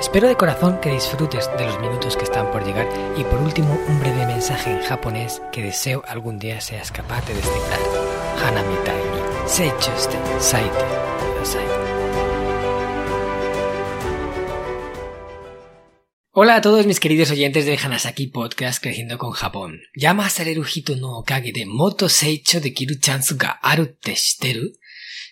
Espero de corazón que disfrutes de los minutos que están por llegar y por último un breve mensaje en japonés que deseo algún día seas capaz de descifrar. Hanami ni seichuste saite. Hola a todos mis queridos oyentes del Hanasaki Podcast Creciendo con Japón. Llama Sareru Hito no Okage de Moto Seicho de Kiru Chansu ga aru te shiteru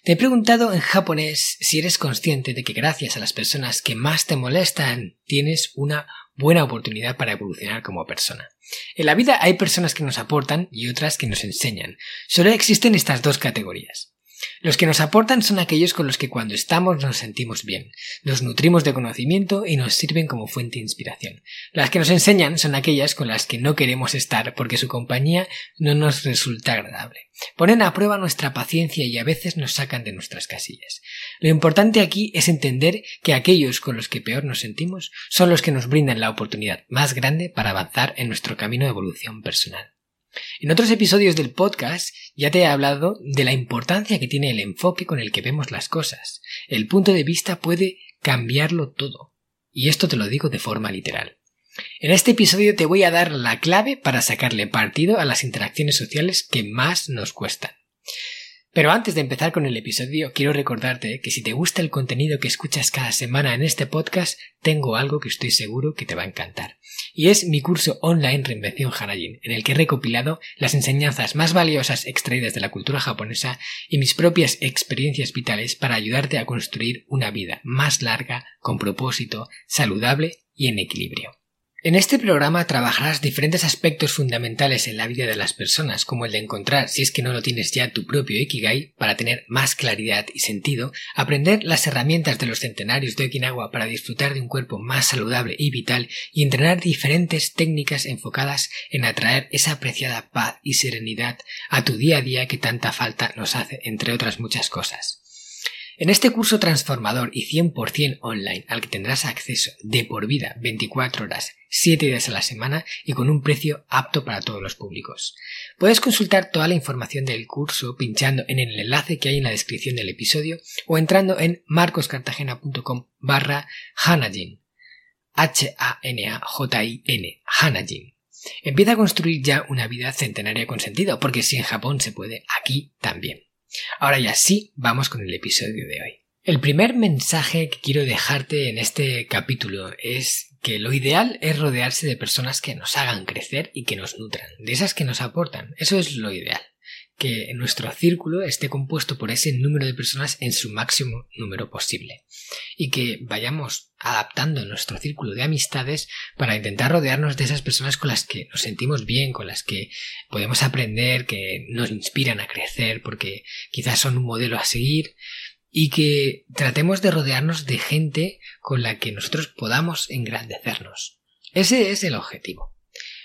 te he preguntado en japonés si eres consciente de que gracias a las personas que más te molestan tienes una buena oportunidad para evolucionar como persona. En la vida hay personas que nos aportan y otras que nos enseñan. Solo existen estas dos categorías. Los que nos aportan son aquellos con los que cuando estamos nos sentimos bien, nos nutrimos de conocimiento y nos sirven como fuente de inspiración. Las que nos enseñan son aquellas con las que no queremos estar porque su compañía no nos resulta agradable. Ponen a prueba nuestra paciencia y a veces nos sacan de nuestras casillas. Lo importante aquí es entender que aquellos con los que peor nos sentimos son los que nos brindan la oportunidad más grande para avanzar en nuestro camino de evolución personal. En otros episodios del podcast ya te he hablado de la importancia que tiene el enfoque con el que vemos las cosas. El punto de vista puede cambiarlo todo. Y esto te lo digo de forma literal. En este episodio te voy a dar la clave para sacarle partido a las interacciones sociales que más nos cuestan. Pero antes de empezar con el episodio, quiero recordarte que si te gusta el contenido que escuchas cada semana en este podcast, tengo algo que estoy seguro que te va a encantar. Y es mi curso online Reinvención Hanajin, en el que he recopilado las enseñanzas más valiosas extraídas de la cultura japonesa y mis propias experiencias vitales para ayudarte a construir una vida más larga, con propósito, saludable y en equilibrio. En este programa trabajarás diferentes aspectos fundamentales en la vida de las personas, como el de encontrar, si es que no lo tienes ya, tu propio Ikigai para tener más claridad y sentido, aprender las herramientas de los centenarios de Okinawa para disfrutar de un cuerpo más saludable y vital y entrenar diferentes técnicas enfocadas en atraer esa apreciada paz y serenidad a tu día a día que tanta falta nos hace, entre otras muchas cosas. En este curso transformador y 100% online al que tendrás acceso de por vida 24 horas, 7 días a la semana y con un precio apto para todos los públicos. Puedes consultar toda la información del curso pinchando en el enlace que hay en la descripción del episodio o entrando en marcoscartagena.com barra Hanajin. H-A-N-A-J-I-N. Hanajin. Empieza a construir ya una vida centenaria con sentido, porque si en Japón se puede, aquí también. Ahora ya sí, vamos con el episodio de hoy. El primer mensaje que quiero dejarte en este capítulo es que lo ideal es rodearse de personas que nos hagan crecer y que nos nutran, de esas que nos aportan. Eso es lo ideal que nuestro círculo esté compuesto por ese número de personas en su máximo número posible y que vayamos adaptando nuestro círculo de amistades para intentar rodearnos de esas personas con las que nos sentimos bien, con las que podemos aprender, que nos inspiran a crecer porque quizás son un modelo a seguir y que tratemos de rodearnos de gente con la que nosotros podamos engrandecernos. Ese es el objetivo.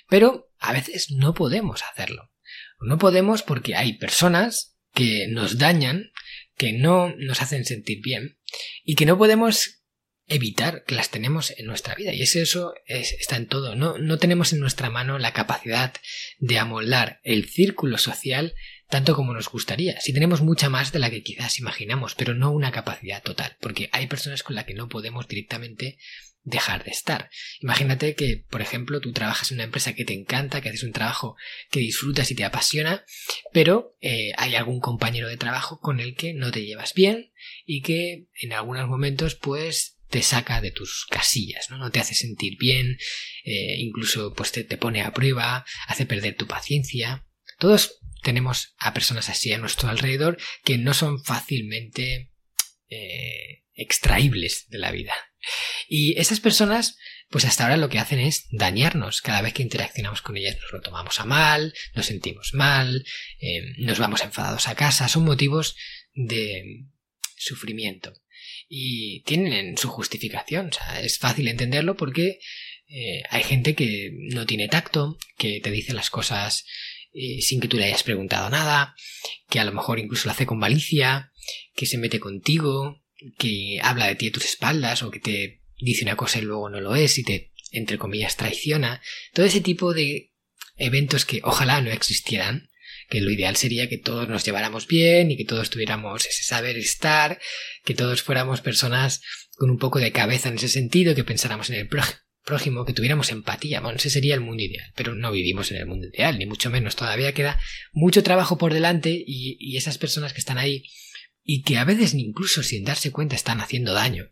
Pero a veces no podemos hacerlo. No podemos porque hay personas que nos dañan, que no nos hacen sentir bien y que no podemos evitar que las tenemos en nuestra vida. Y eso está en todo. No, no tenemos en nuestra mano la capacidad de amoldar el círculo social tanto como nos gustaría. Si tenemos mucha más de la que quizás imaginamos, pero no una capacidad total, porque hay personas con las que no podemos directamente dejar de estar. Imagínate que, por ejemplo, tú trabajas en una empresa que te encanta, que haces un trabajo que disfrutas y te apasiona, pero eh, hay algún compañero de trabajo con el que no te llevas bien y que en algunos momentos pues te saca de tus casillas, ¿no? No te hace sentir bien, eh, incluso pues te, pone a prueba, hace perder tu paciencia. Todos tenemos a personas así a nuestro alrededor que no son fácilmente eh, extraíbles de la vida. Y esas personas, pues hasta ahora lo que hacen es dañarnos. Cada vez que interaccionamos con ellas nos lo tomamos a mal, nos sentimos mal, eh, nos vamos enfadados a casa. Son motivos de sufrimiento. Y tienen su justificación. Es fácil entenderlo porque eh, hay gente que no tiene tacto, que te dice las cosas eh, sin que tú le hayas preguntado nada, que a lo mejor incluso lo hace con malicia, que se mete contigo, que habla de ti a tus espaldas o que te dice una cosa y luego no lo es y te, entre comillas, traiciona. Todo ese tipo de eventos que ojalá no existieran, que lo ideal sería que todos nos lleváramos bien y que todos tuviéramos ese saber estar, que todos fuéramos personas con un poco de cabeza en ese sentido, que pensáramos en el prójimo, que tuviéramos empatía. Bueno, ese sería el mundo ideal, pero no vivimos en el mundo ideal, ni mucho menos. Todavía queda mucho trabajo por delante y, y esas personas que están ahí y que a veces incluso sin darse cuenta están haciendo daño.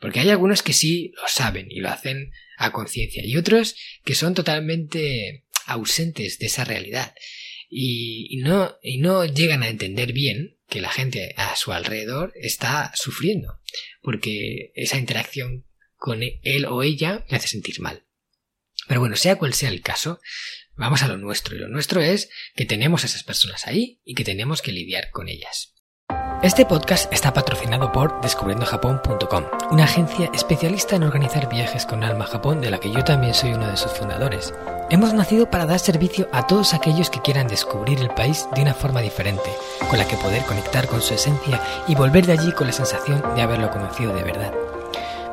Porque hay algunos que sí lo saben y lo hacen a conciencia y otros que son totalmente ausentes de esa realidad y, no, y no llegan a entender bien que la gente a su alrededor está sufriendo porque esa interacción con él o ella le hace sentir mal. Pero bueno, sea cual sea el caso, vamos a lo nuestro y lo nuestro es que tenemos a esas personas ahí y que tenemos que lidiar con ellas. Este podcast está patrocinado por descubriendojapón.com, una agencia especialista en organizar viajes con alma a Japón de la que yo también soy uno de sus fundadores. Hemos nacido para dar servicio a todos aquellos que quieran descubrir el país de una forma diferente, con la que poder conectar con su esencia y volver de allí con la sensación de haberlo conocido de verdad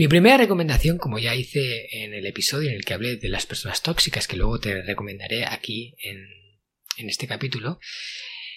Mi primera recomendación, como ya hice en el episodio en el que hablé de las personas tóxicas, que luego te recomendaré aquí en, este capítulo,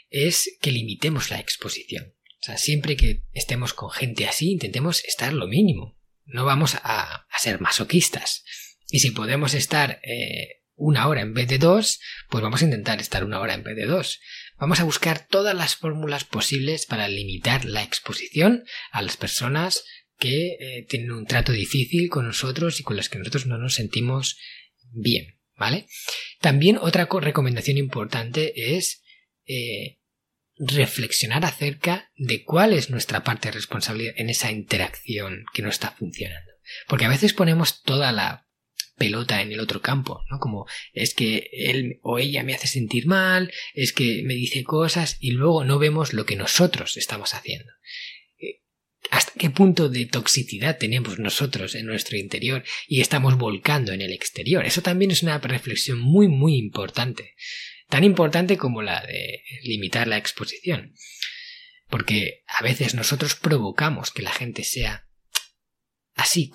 es que limitemos la exposición. O sea, siempre que estemos con gente así, intentemos estar lo mínimo. No vamos a, ser masoquistas. Y si podemos estar eh, una hora en vez de dos, pues vamos a intentar estar una hora en vez de dos. Vamos a buscar todas las fórmulas posibles para limitar la exposición a las personas que eh, tienen un trato difícil con nosotros y con los que nosotros no nos sentimos bien, ¿vale? También otra recomendación importante es eh, reflexionar acerca de cuál es nuestra parte de responsabilidad en esa interacción que no está funcionando. Porque a veces ponemos toda la pelota en el otro campo, ¿no? Como es que él o ella me hace sentir mal, es que me dice cosas y luego no vemos lo que nosotros estamos haciendo hasta qué punto de toxicidad tenemos nosotros en nuestro interior y estamos volcando en el exterior. Eso también es una reflexión muy, muy importante. Tan importante como la de limitar la exposición. Porque a veces nosotros provocamos que la gente sea así,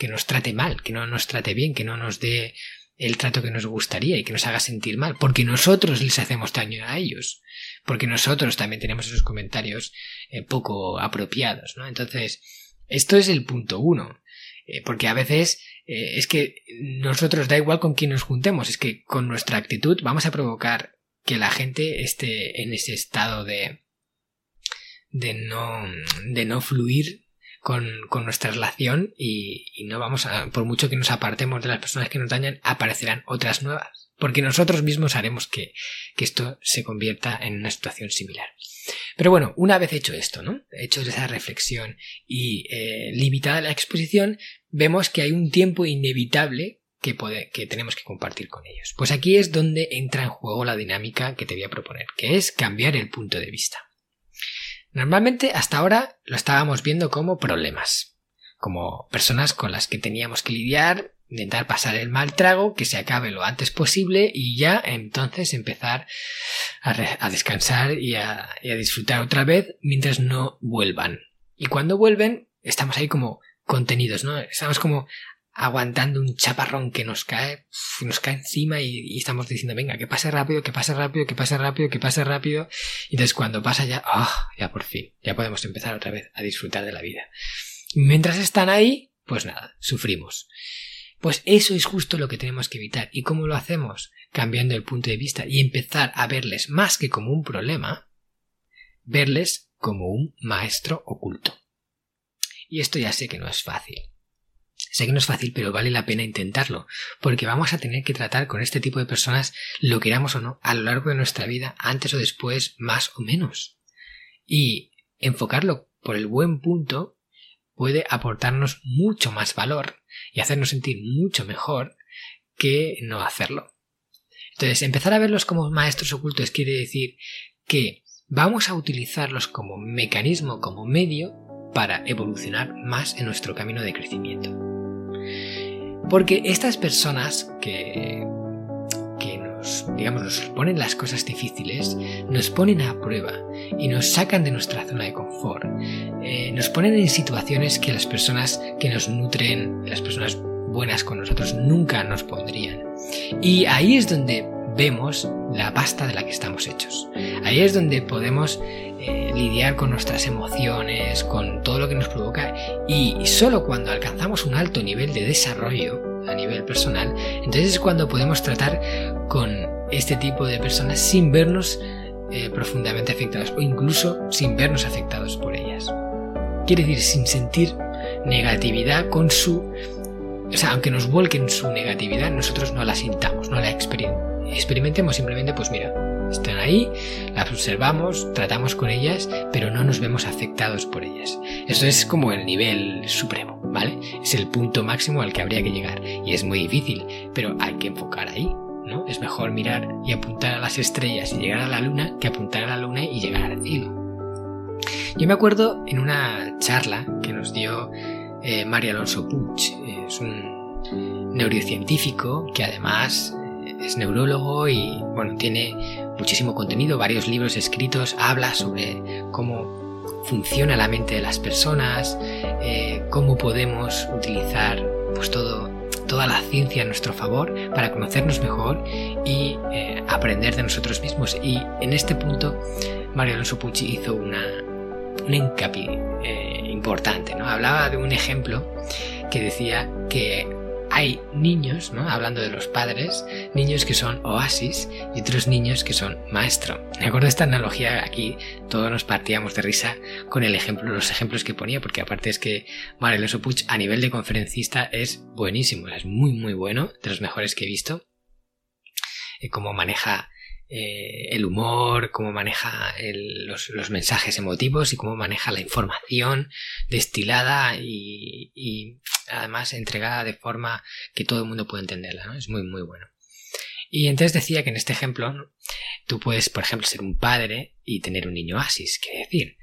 que nos trate mal, que no nos trate bien, que no nos dé el trato que nos gustaría y que nos haga sentir mal, porque nosotros les hacemos daño a ellos, porque nosotros también tenemos esos comentarios eh, poco apropiados, ¿no? Entonces, esto es el punto uno, eh, porque a veces eh, es que nosotros da igual con quién nos juntemos, es que con nuestra actitud vamos a provocar que la gente esté en ese estado de de no de no fluir con, nuestra relación y, no vamos a, por mucho que nos apartemos de las personas que nos dañan, aparecerán otras nuevas. Porque nosotros mismos haremos que, esto se convierta en una situación similar. Pero bueno, una vez hecho esto, ¿no? Hecho esa reflexión y eh, limitada la exposición, vemos que hay un tiempo inevitable que, que tenemos que compartir con ellos. Pues aquí es donde entra en juego la dinámica que te voy a proponer, que es cambiar el punto de vista. Normalmente hasta ahora lo estábamos viendo como problemas, como personas con las que teníamos que lidiar, intentar pasar el mal trago, que se acabe lo antes posible y ya entonces empezar a, descansar y a, y a disfrutar otra vez mientras no vuelvan. Y cuando vuelven, estamos ahí como contenidos, ¿no? Estamos como aguantando un chaparrón que nos cae, nos cae encima y, estamos diciendo, venga, que pase rápido, que pase rápido, que pase rápido, que pase rápido. Y entonces cuando pasa ya, ah, ya por fin, ya podemos empezar otra vez a disfrutar de la vida. Mientras están ahí, pues nada, sufrimos. Pues eso es justo lo que tenemos que evitar. ¿Y cómo lo hacemos? Cambiando el punto de vista y empezar a verles más que como un problema, verles como un maestro oculto. Y esto ya sé que no es fácil Sé que no es fácil, pero vale la pena intentarlo, porque vamos a tener que tratar con este tipo de personas, lo queramos o no, a lo largo de nuestra vida, antes o después, más o menos. Y enfocarlo por el buen punto puede aportarnos mucho más valor y hacernos sentir mucho mejor que no hacerlo. Entonces, empezar a verlos como maestros ocultos quiere decir que vamos a utilizarlos como mecanismo, como medio para evolucionar más en nuestro camino de crecimiento. Porque estas personas que, que nos, digamos, nos ponen las cosas difíciles, nos ponen a prueba y nos sacan de nuestra zona de confort, eh, nos ponen en situaciones que las personas que nos nutren, las personas buenas con nosotros nunca nos pondrían. Y ahí es donde vemos la pasta de la que estamos hechos. Ahí es donde podemos eh, lidiar con nuestras emociones, con todo lo que nos provoca y solo cuando alcanzamos un alto nivel de desarrollo a nivel personal, entonces es cuando podemos tratar con este tipo de personas sin vernos eh, profundamente afectados o incluso sin vernos afectados por ellas. Quiere decir, sin sentir negatividad con su... O sea, aunque nos vuelquen su negatividad, nosotros no la sintamos, no la experimentemos, simplemente pues mira, están ahí, las observamos, tratamos con ellas, pero no nos vemos afectados por ellas. Eso es como el nivel supremo, ¿vale? Es el punto máximo al que habría que llegar. Y es muy difícil, pero hay que enfocar ahí, ¿no? Es mejor mirar y apuntar a las estrellas y llegar a la luna que apuntar a la luna y llegar al cielo. Yo me acuerdo en una charla que nos dio eh, María Alonso Puig, es un neurocientífico que además es neurólogo y bueno, tiene muchísimo contenido, varios libros escritos, habla sobre cómo funciona la mente de las personas, eh, cómo podemos utilizar pues todo, toda la ciencia a nuestro favor para conocernos mejor y eh, aprender de nosotros mismos. Y en este punto, Mario Alonso Pucci hizo una, un hincapié eh, importante, ¿no? Hablaba de un ejemplo que decía que hay niños, ¿no? hablando de los padres, niños que son oasis y otros niños que son maestro. Me acuerdo de esta analogía aquí, todos nos partíamos de risa con el ejemplo, los ejemplos que ponía, porque aparte es que Mareloso Puch a nivel de conferencista es buenísimo, es muy muy bueno, de los mejores que he visto. Eh, cómo maneja eh, el humor, cómo maneja los, mensajes emotivos y cómo maneja la información destilada y, además entregada de forma que todo el mundo puede entenderla. ¿no? Es muy, muy bueno. Y entonces decía que en este ejemplo tú puedes, por ejemplo, ser un padre y tener un niño asis, quiere decir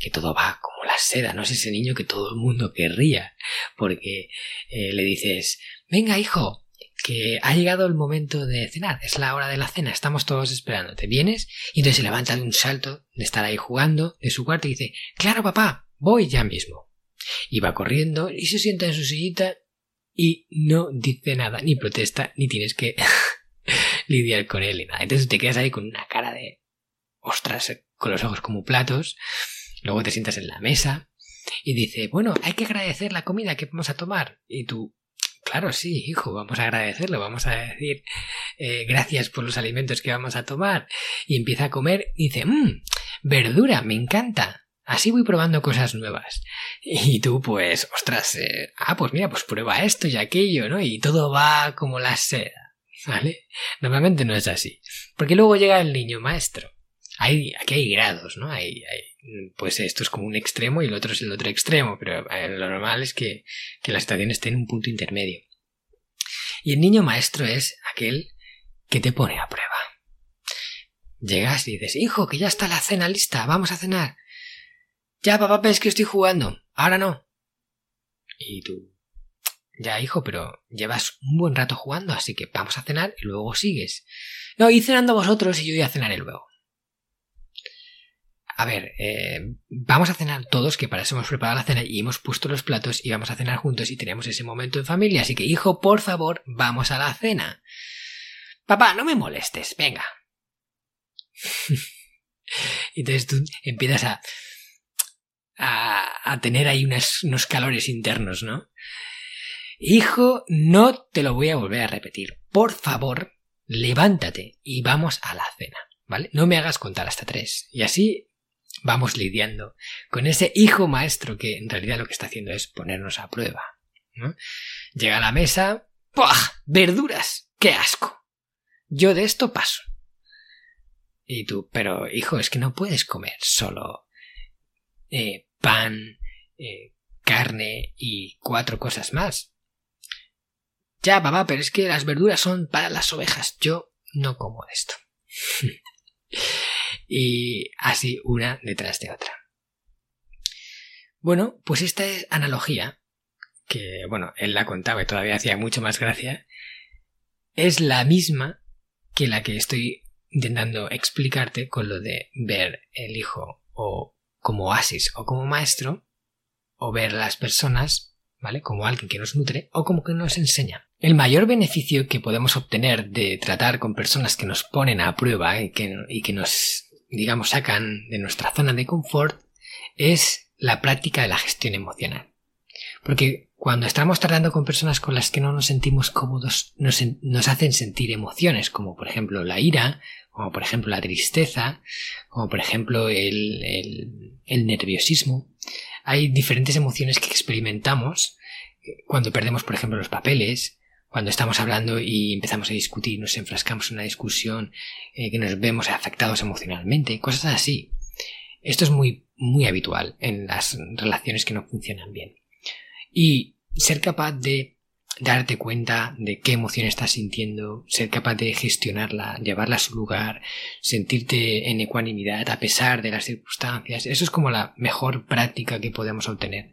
que todo va como la seda, no es ese niño que todo el mundo querría, porque eh, le dices, venga hijo, que ha llegado el momento de cenar, es la hora de la cena, estamos todos esperando, te vienes y entonces se levanta de un salto de estar ahí jugando de su cuarto y dice, claro papá, voy ya mismo. Y va corriendo y se sienta en su sillita y no dice nada, ni protesta, ni tienes que lidiar con él ni nada. Entonces te quedas ahí con una cara de ostras, con los ojos como platos, luego te sientas en la mesa y dice, bueno, hay que agradecer la comida que vamos a tomar. Y tú, Claro, sí, hijo, vamos a agradecerlo, vamos a decir eh, gracias por los alimentos que vamos a tomar. Y empieza a comer y dice, mmm, verdura, me encanta. Así voy probando cosas nuevas. Y tú, pues, ostras, eh, ah, pues mira, pues prueba esto y aquello, ¿no? Y todo va como la seda, ¿vale? Normalmente no es así. Porque luego llega el niño maestro. Hay, aquí hay grados, ¿no? Hay, pues esto es como un extremo y el otro es el otro extremo, pero eh, lo normal es que, que la situación esté en un punto intermedio. Y el niño maestro es aquel que te pone a prueba. Llegas y dices, hijo, que ya está la cena lista, vamos a cenar. Ya, papá, es que estoy jugando. Ahora no. Y tú, ya, hijo, pero llevas un buen rato jugando, así que vamos a cenar y luego sigues. No, y cenando vosotros y yo voy a cenar luego a ver, eh, vamos a cenar todos, que para eso hemos preparado la cena y hemos puesto los platos y vamos a cenar juntos y tenemos ese momento en familia. Así que, hijo, por favor, vamos a la cena. Papá, no me molestes, venga. Entonces tú empiezas a, a, tener ahí unos calores internos, ¿no? Hijo, no te lo voy a volver a repetir. Por favor, levántate y vamos a la cena, ¿vale? No me hagas contar hasta tres. Y así vamos lidiando con ese hijo maestro que en realidad lo que está haciendo es ponernos a prueba. Llega a la mesa, ¡puah! ¡Verduras! ¡Qué asco! Yo de esto paso. Y tú, pero hijo, es que no puedes comer solo eh, pan, eh, carne y cuatro cosas más. Ya, papá, pero es que las verduras son para las ovejas. Yo no como esto. y así una detrás de otra. Bueno, pues esta es analogía, que bueno, él la contaba y todavía hacía mucho más gracia, es la misma que la que estoy intentando explicarte con lo de ver el hijo o como oasis o como maestro, o ver las personas, ¿vale? Como alguien que nos nutre o como que nos enseña. El mayor beneficio que podemos obtener de tratar con personas que nos ponen a prueba y que, y que nos, digamos, sacan de nuestra zona de confort es la práctica de la gestión emocional. Porque cuando estamos tratando con personas con las que no nos sentimos cómodos, nos, hacen sentir emociones, como por ejemplo la ira, como por ejemplo la tristeza, como por ejemplo el nerviosismo. Hay diferentes emociones que experimentamos eh, cuando perdemos, por ejemplo, los papeles, cuando estamos hablando y empezamos a discutir, nos enfrascamos en una discusión, eh, que nos vemos afectados emocionalmente, cosas así. Esto es muy, muy habitual en las relaciones que no funcionan bien. Y ser capaz de darte cuenta de qué emoción estás sintiendo, ser capaz de gestionarla, llevarla a su lugar, sentirte en ecuanimidad a pesar de las circunstancias, eso es como la mejor práctica que podemos obtener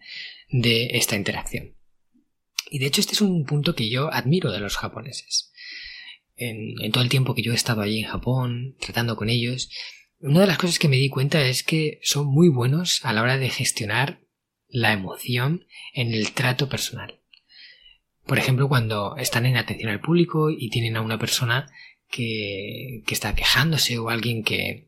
de esta interacción. Y de hecho este es un punto que yo admiro de los japoneses. En, todo el tiempo que yo he estado allí en Japón, tratando con ellos, una de las cosas que me di cuenta es que son muy buenos a la hora de gestionar la emoción en el trato personal. Por ejemplo, cuando están en atención al público y tienen a una persona que, que está quejándose o alguien que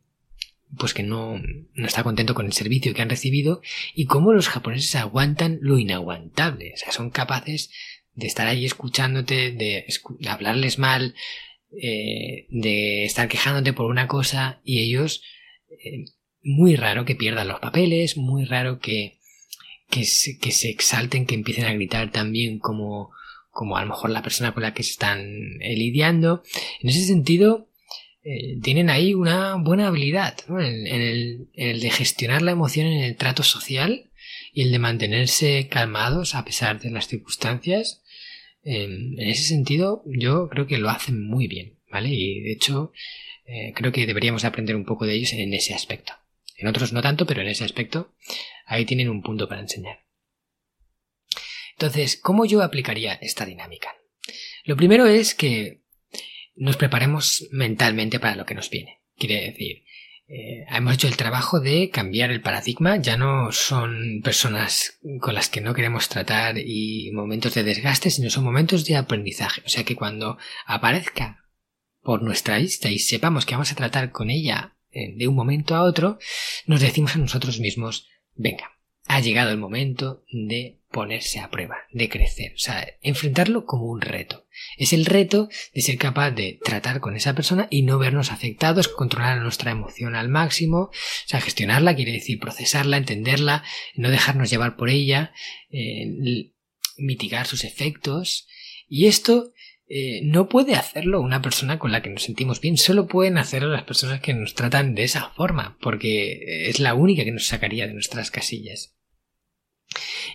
pues que no, no está contento con el servicio que han recibido y cómo los japoneses aguantan lo inaguantable. O sea, son capaces de estar ahí escuchándote, de, hablarles mal, eh, de estar quejándote por una cosa y ellos eh, muy raro que pierdan los papeles, muy raro que, que, se, que se exalten, que empiecen a gritar también como, como a lo mejor la persona con la que se están eh, lidiando. En ese sentido, eh, tienen ahí una buena habilidad en, el, de gestionar la emoción en el trato social y el de mantenerse calmados a pesar de las circunstancias. en ese sentido, yo creo que lo hacen muy bien, ¿vale? Y de hecho, eh, creo que deberíamos aprender un poco de ellos en ese aspecto. En otros no tanto, pero en ese aspecto, ahí tienen un punto para enseñar. Entonces, ¿cómo yo aplicaría esta dinámica? Lo primero es que nos preparemos mentalmente para lo que nos viene. Quiere decir, eh, hemos hecho el trabajo de cambiar el paradigma, ya no son personas con las que no queremos tratar y momentos de desgaste, sino son momentos de aprendizaje. O sea que cuando aparezca por nuestra lista y sepamos que vamos a tratar con ella de un momento a otro, nos decimos a nosotros mismos, venga, ha llegado el momento de ponerse a prueba, de crecer, o sea, enfrentarlo como un reto. Es el reto de ser capaz de tratar con esa persona y no vernos afectados, controlar nuestra emoción al máximo, o sea, gestionarla quiere decir procesarla, entenderla, no dejarnos llevar por ella, eh, mitigar sus efectos. Y esto eh, no puede hacerlo una persona con la que nos sentimos bien, solo pueden hacerlo las personas que nos tratan de esa forma, porque es la única que nos sacaría de nuestras casillas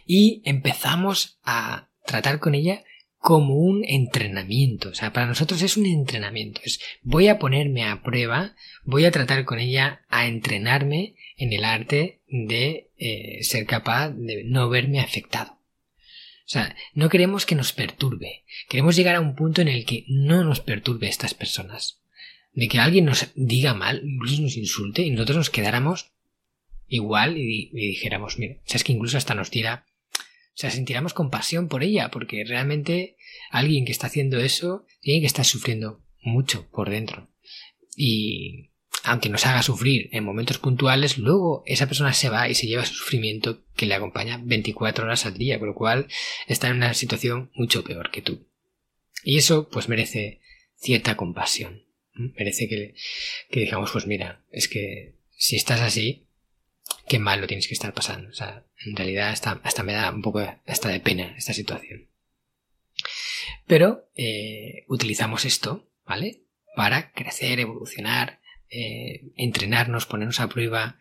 y empezamos a tratar con ella como un entrenamiento. O sea, para nosotros es un entrenamiento. Es voy a ponerme a prueba, voy a tratar con ella a entrenarme en el arte de eh, ser capaz de no verme afectado. Sea, no queremos que nos perturbe. Queremos llegar a un punto en el que no nos perturbe estas personas. De que alguien nos diga mal, incluso nos insulte y nosotros nos quedáramos igual y, dijéramos, mira, o sea, es que incluso hasta nos diera, o sea, sentiramos compasión por ella, porque realmente alguien que está haciendo eso tiene que estar sufriendo mucho por dentro. Y aunque nos haga sufrir en momentos puntuales, luego esa persona se va y se lleva su sufrimiento que le acompaña 24 horas al día, con lo cual está en una situación mucho peor que tú. Y eso pues merece cierta compasión. Merece que, que digamos, pues mira, es que si estás así, qué mal lo tienes que estar pasando. O sea, en realidad hasta, hasta me da un poco hasta de pena esta situación. Pero eh, utilizamos esto, ¿vale? Para crecer, evolucionar, eh, entrenarnos, ponernos a prueba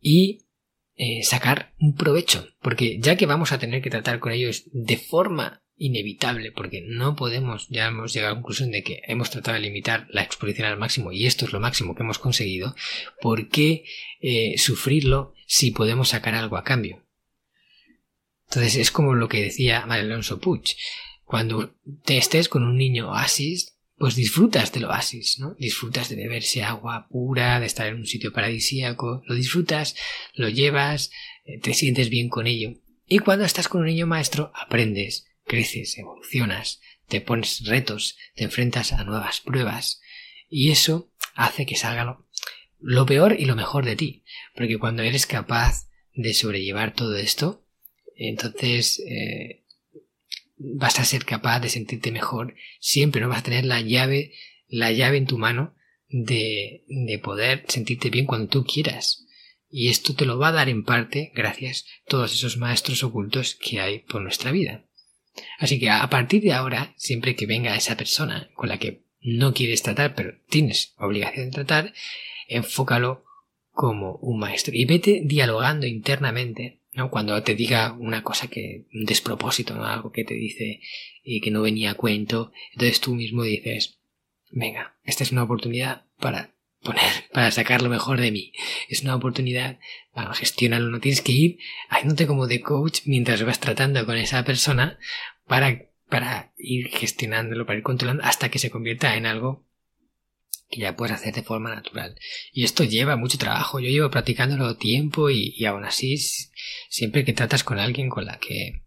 y eh, sacar un provecho, porque ya que vamos a tener que tratar con ellos de forma inevitable, porque no podemos, ya hemos llegado a la conclusión de que hemos tratado de limitar la exposición al máximo y esto es lo máximo que hemos conseguido, ¿por qué eh, sufrirlo si podemos sacar algo a cambio? Entonces es como lo que decía María Alonso Puig, cuando te estés con un niño oasis, pues disfrutas del oasis, ¿no? Disfrutas de beberse agua pura, de estar en un sitio paradisíaco, lo disfrutas, lo llevas, eh, te sientes bien con ello. Y cuando estás con un niño maestro, aprendes, creces, evolucionas, te pones retos, te enfrentas a nuevas pruebas, y eso hace que salga lo, peor y lo mejor de ti, porque cuando eres capaz de sobrellevar todo esto, entonces eh, vas a ser capaz de sentirte mejor siempre, ¿no? Vas a tener la llave, la llave en tu mano de, de poder sentirte bien cuando tú quieras. Y esto te lo va a dar en parte gracias a todos esos maestros ocultos que hay por nuestra vida. Así que a partir de ahora, siempre que venga esa persona con la que no quieres tratar, pero tienes obligación de tratar, enfócalo como un maestro y vete dialogando internamente ¿no? Cuando te diga una cosa que, un despropósito, ¿no? Algo que te dice y que no venía a cuento, entonces tú mismo dices, venga, esta es una oportunidad para poner, para sacar lo mejor de mí. Es una oportunidad para gestionarlo. No tienes que ir haciéndote como de coach mientras vas tratando con esa persona para, para ir gestionándolo, para ir controlando hasta que se convierta en algo que ya puedes hacer de forma natural. Y esto lleva mucho trabajo. Yo llevo practicándolo tiempo y, aún así, siempre que tratas con alguien con la que,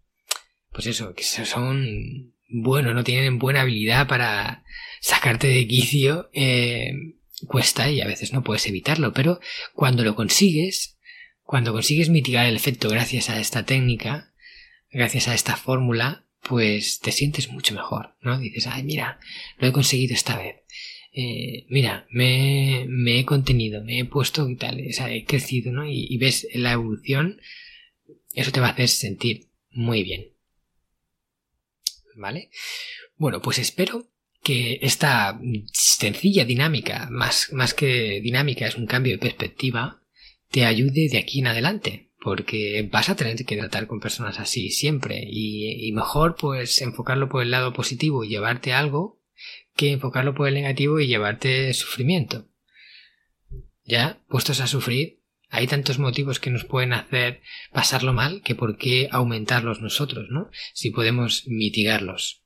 pues eso, que son buenos, no tienen buena habilidad para sacarte de quicio, eh, cuesta y a veces no puedes evitarlo. Pero cuando lo consigues, cuando consigues mitigar el efecto gracias a esta técnica, gracias a esta fórmula, pues te sientes mucho mejor, ¿no? Dices, ay, mira, lo he conseguido esta vez eh, mira, me, he contenido, me he puesto y tal, o sea, he crecido, ¿no? Y, ves la evolución, eso te va a hacer sentir muy bien. ¿Vale? Bueno, pues espero que esta sencilla dinámica, más, que dinámica, es un cambio de perspectiva, te ayude de aquí en adelante, porque vas a tener que tratar con personas así siempre, y mejor pues enfocarlo por el lado positivo y llevarte algo que enfocarlo por el negativo y llevarte sufrimiento. Ya, puestos a sufrir, hay tantos motivos que nos pueden hacer pasarlo mal que por qué aumentarlos nosotros, ¿no? Si podemos mitigarlos.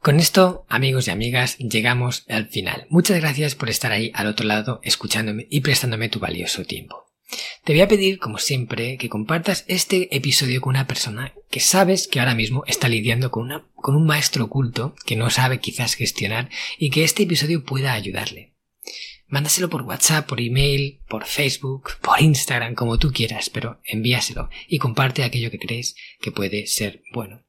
Con esto, amigos y amigas, llegamos al final. Muchas gracias por estar ahí al otro lado escuchándome y prestándome tu valioso tiempo. Te voy a pedir, como siempre, que compartas este episodio con una persona que sabes que ahora mismo está lidiando con, una, con un maestro oculto que no sabe quizás gestionar y que este episodio pueda ayudarle. Mándaselo por WhatsApp, por email, por Facebook, por Instagram, como tú quieras, pero envíaselo y comparte aquello que crees que puede ser bueno.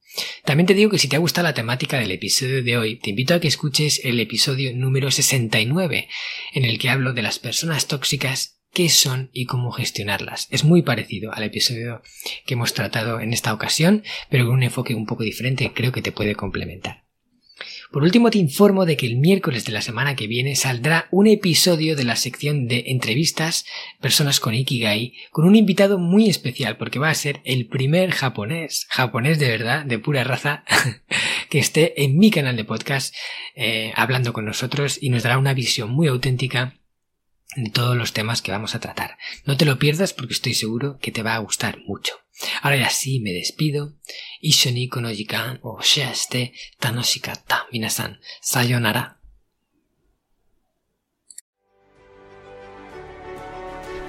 También te digo que si te ha gustado la temática del episodio de hoy, te invito a que escuches el episodio número 69, en el que hablo de las personas tóxicas qué son y cómo gestionarlas. Es muy parecido al episodio que hemos tratado en esta ocasión, pero con un enfoque un poco diferente creo que te puede complementar. Por último, te informo de que el miércoles de la semana que viene saldrá un episodio de la sección de entrevistas personas con Ikigai con un invitado muy especial porque va a ser el primer japonés, japonés de verdad, de pura raza, que esté en mi canal de podcast eh, hablando con nosotros y nos dará una visión muy auténtica de todos los temas que vamos a tratar. No te lo pierdas porque estoy seguro que te va a gustar mucho. Ahora ya sí me despido. Ishoni kono o minasan. Sayonara.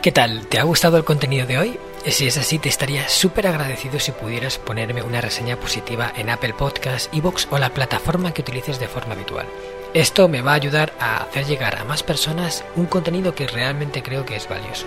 ¿Qué tal? ¿Te ha gustado el contenido de hoy? Si es así, te estaría súper agradecido si pudieras ponerme una reseña positiva en Apple Podcasts, Evox o la plataforma que utilices de forma habitual. Esto me va a ayudar a hacer llegar a más personas un contenido que realmente creo que es valioso.